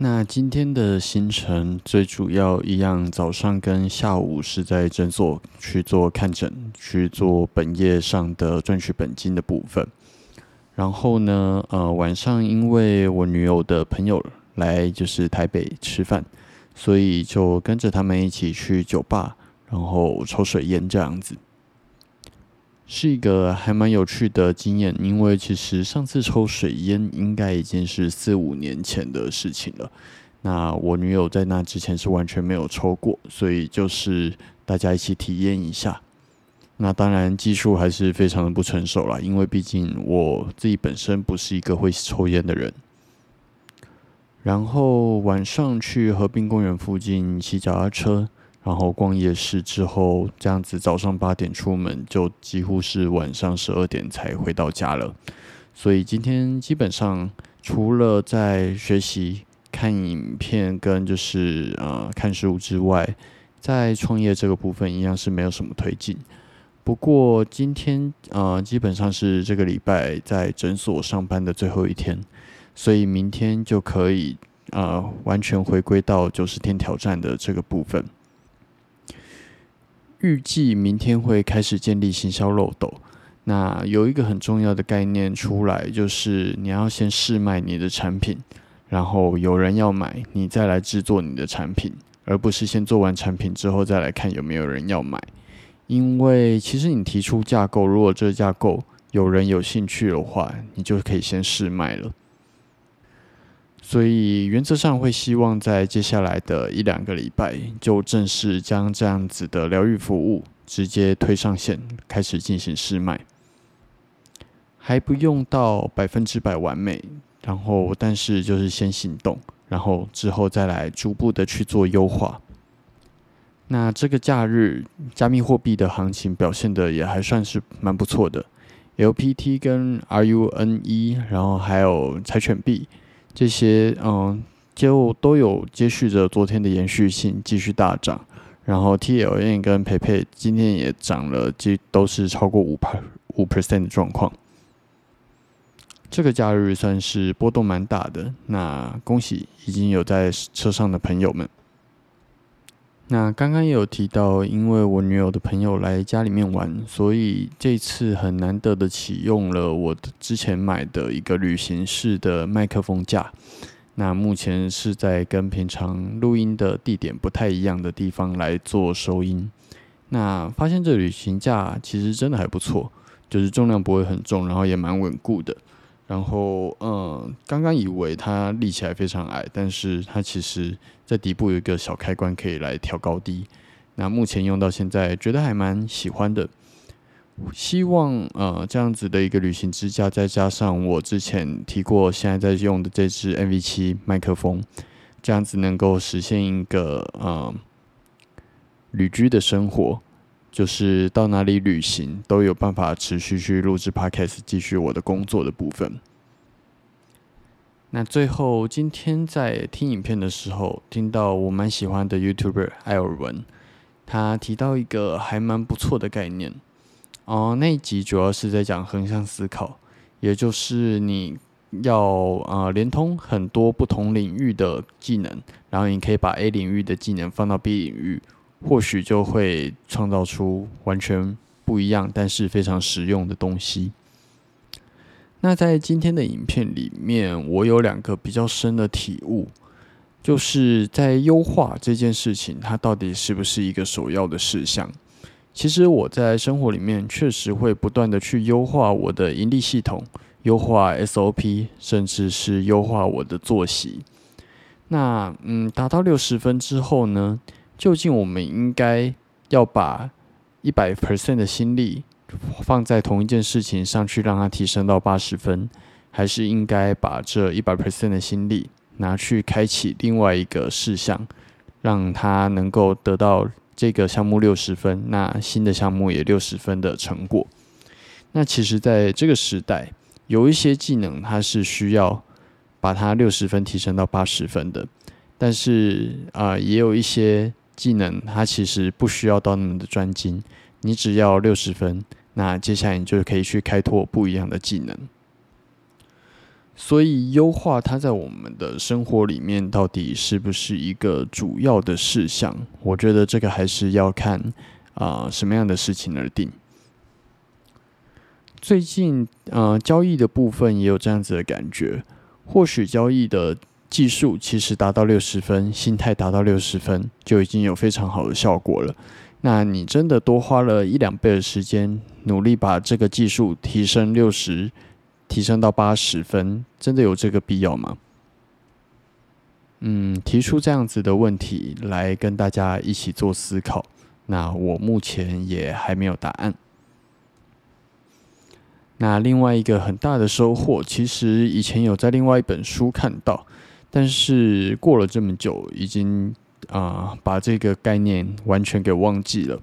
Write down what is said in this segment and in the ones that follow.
那今天的行程最主要一样，早上跟下午是在诊所去做看诊，去做本业上的赚取本金的部分。然后呢，呃，晚上因为我女友的朋友来就是台北吃饭，所以就跟着他们一起去酒吧，然后抽水烟这样子。是一个还蛮有趣的经验，因为其实上次抽水烟应该已经是四五年前的事情了。那我女友在那之前是完全没有抽过，所以就是大家一起体验一下。那当然技术还是非常的不成熟啦，因为毕竟我自己本身不是一个会抽烟的人。然后晚上去河滨公园附近骑脚踏车。然后逛夜市之后，这样子早上八点出门，就几乎是晚上十二点才回到家了。所以今天基本上除了在学习、看影片跟就是呃看书之外，在创业这个部分一样是没有什么推进。不过今天呃基本上是这个礼拜在诊所上班的最后一天，所以明天就可以呃完全回归到九十天挑战的这个部分。预计明天会开始建立行销漏斗。那有一个很重要的概念出来，就是你要先试卖你的产品，然后有人要买，你再来制作你的产品，而不是先做完产品之后再来看有没有人要买。因为其实你提出架构，如果这架构有人有兴趣的话，你就可以先试卖了。所以原则上会希望在接下来的一两个礼拜就正式将这样子的疗愈服务直接推上线，开始进行试卖，还不用到百分之百完美，然后但是就是先行动，然后之后再来逐步的去做优化。那这个假日加密货币的行情表现的也还算是蛮不错的，LPT 跟 RUNE，然后还有柴犬币。这些嗯，就都有接续着昨天的延续性，继续大涨。然后 T L N 跟培培今天也涨了，这都是超过五百五 percent 的状况。这个假日算是波动蛮大的。那恭喜已经有在车上的朋友们。那刚刚也有提到，因为我女友的朋友来家里面玩，所以这次很难得的启用了我之前买的一个旅行式的麦克风架。那目前是在跟平常录音的地点不太一样的地方来做收音。那发现这旅行架其实真的还不错，就是重量不会很重，然后也蛮稳固的。然后，嗯，刚刚以为它立起来非常矮，但是它其实在底部有一个小开关可以来调高低。那目前用到现在，觉得还蛮喜欢的。希望，呃，这样子的一个旅行支架，再加上我之前提过现在在用的这支 MV 七麦克风，这样子能够实现一个，呃，旅居的生活。就是到哪里旅行都有办法持续去录制 podcast，继续我的工作的部分。那最后今天在听影片的时候，听到我蛮喜欢的 YouTuber 艾尔文，他提到一个还蛮不错的概念哦。那一集主要是在讲横向思考，也就是你要啊连通很多不同领域的技能，然后你可以把 A 领域的技能放到 B 领域。或许就会创造出完全不一样，但是非常实用的东西。那在今天的影片里面，我有两个比较深的体悟，就是在优化这件事情，它到底是不是一个首要的事项？其实我在生活里面确实会不断的去优化我的盈利系统，优化 SOP，甚至是优化我的作息。那嗯，达到六十分之后呢？究竟我们应该要把一百 percent 的心力放在同一件事情上去，让它提升到八十分，还是应该把这一百 percent 的心力拿去开启另外一个事项，让它能够得到这个项目六十分，那新的项目也六十分的成果？那其实，在这个时代，有一些技能它是需要把它六十分提升到八十分的，但是啊，也有一些技能它其实不需要到那么的专精，你只要六十分，那接下来你就可以去开拓不一样的技能。所以，优化它在我们的生活里面到底是不是一个主要的事项？我觉得这个还是要看啊什么样的事情而定。最近，呃，交易的部分也有这样子的感觉。或许交易的技术其实达到六十分，心态达到六十分，就已经有非常好的效果了。那你真的多花了一两倍的时间，努力把这个技术提升六十。提升到八十分，真的有这个必要吗？嗯，提出这样子的问题来跟大家一起做思考。那我目前也还没有答案。那另外一个很大的收获，其实以前有在另外一本书看到，但是过了这么久，已经啊把这个概念完全给忘记了。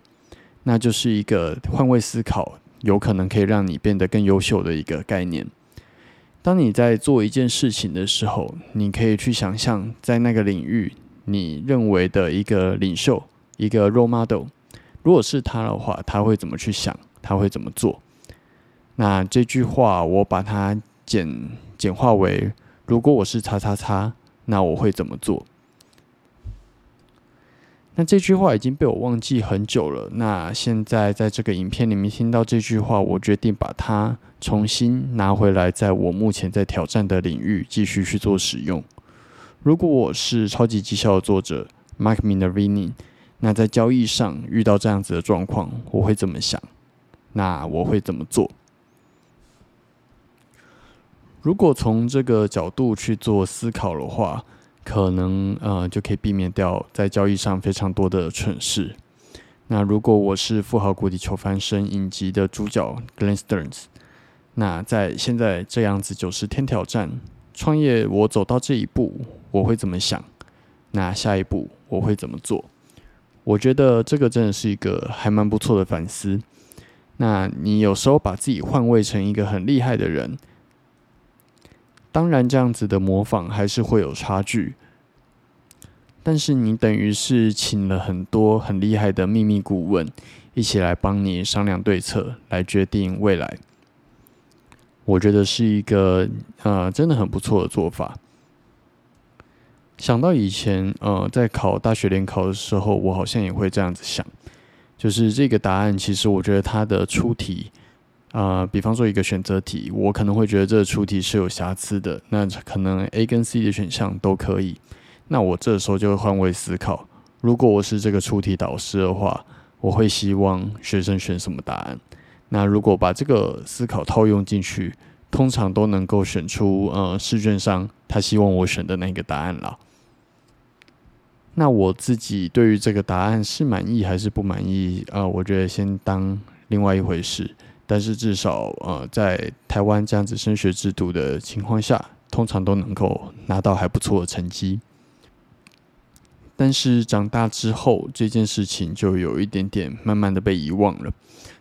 那就是一个换位思考。有可能可以让你变得更优秀的一个概念。当你在做一件事情的时候，你可以去想象，在那个领域，你认为的一个领袖，一个 role model，如果是他的话，他会怎么去想？他会怎么做？那这句话我把它简简化为：如果我是叉叉叉，那我会怎么做？那这句话已经被我忘记很久了。那现在在这个影片里面听到这句话，我决定把它重新拿回来，在我目前在挑战的领域继续去做使用。如果我是超级绩效的作者 Mark Minervini，那在交易上遇到这样子的状况，我会怎么想？那我会怎么做？如果从这个角度去做思考的话。可能呃就可以避免掉在交易上非常多的蠢事。那如果我是富豪谷底求翻身影集的主角 Glen Sterns，那在现在这样子九十天挑战创业，我走到这一步，我会怎么想？那下一步我会怎么做？我觉得这个真的是一个还蛮不错的反思。那你有时候把自己换位成一个很厉害的人。当然，这样子的模仿还是会有差距，但是你等于是请了很多很厉害的秘密顾问，一起来帮你商量对策，来决定未来。我觉得是一个呃，真的很不错的做法。想到以前呃，在考大学联考的时候，我好像也会这样子想，就是这个答案，其实我觉得它的出题。啊，比方说一个选择题，我可能会觉得这个出题是有瑕疵的，那可能 A 跟 C 的选项都可以。那我这时候就会换位思考，如果我是这个出题导师的话，我会希望学生选什么答案？那如果把这个思考套用进去，通常都能够选出呃试卷上他希望我选的那个答案了。那我自己对于这个答案是满意还是不满意？呃，我觉得先当另外一回事。但是至少，呃，在台湾这样子升学制度的情况下，通常都能够拿到还不错的成绩。但是长大之后，这件事情就有一点点慢慢的被遗忘了。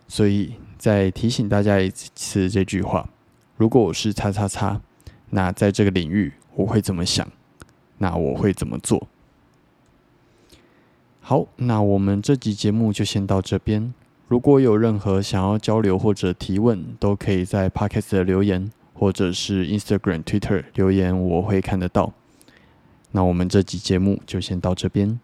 所以再提醒大家一次这句话：如果我是叉叉叉，那在这个领域我会怎么想？那我会怎么做？好，那我们这集节目就先到这边。如果有任何想要交流或者提问，都可以在 Podcast 的留言，或者是 Instagram、Twitter 留言，我会看得到。那我们这集节目就先到这边。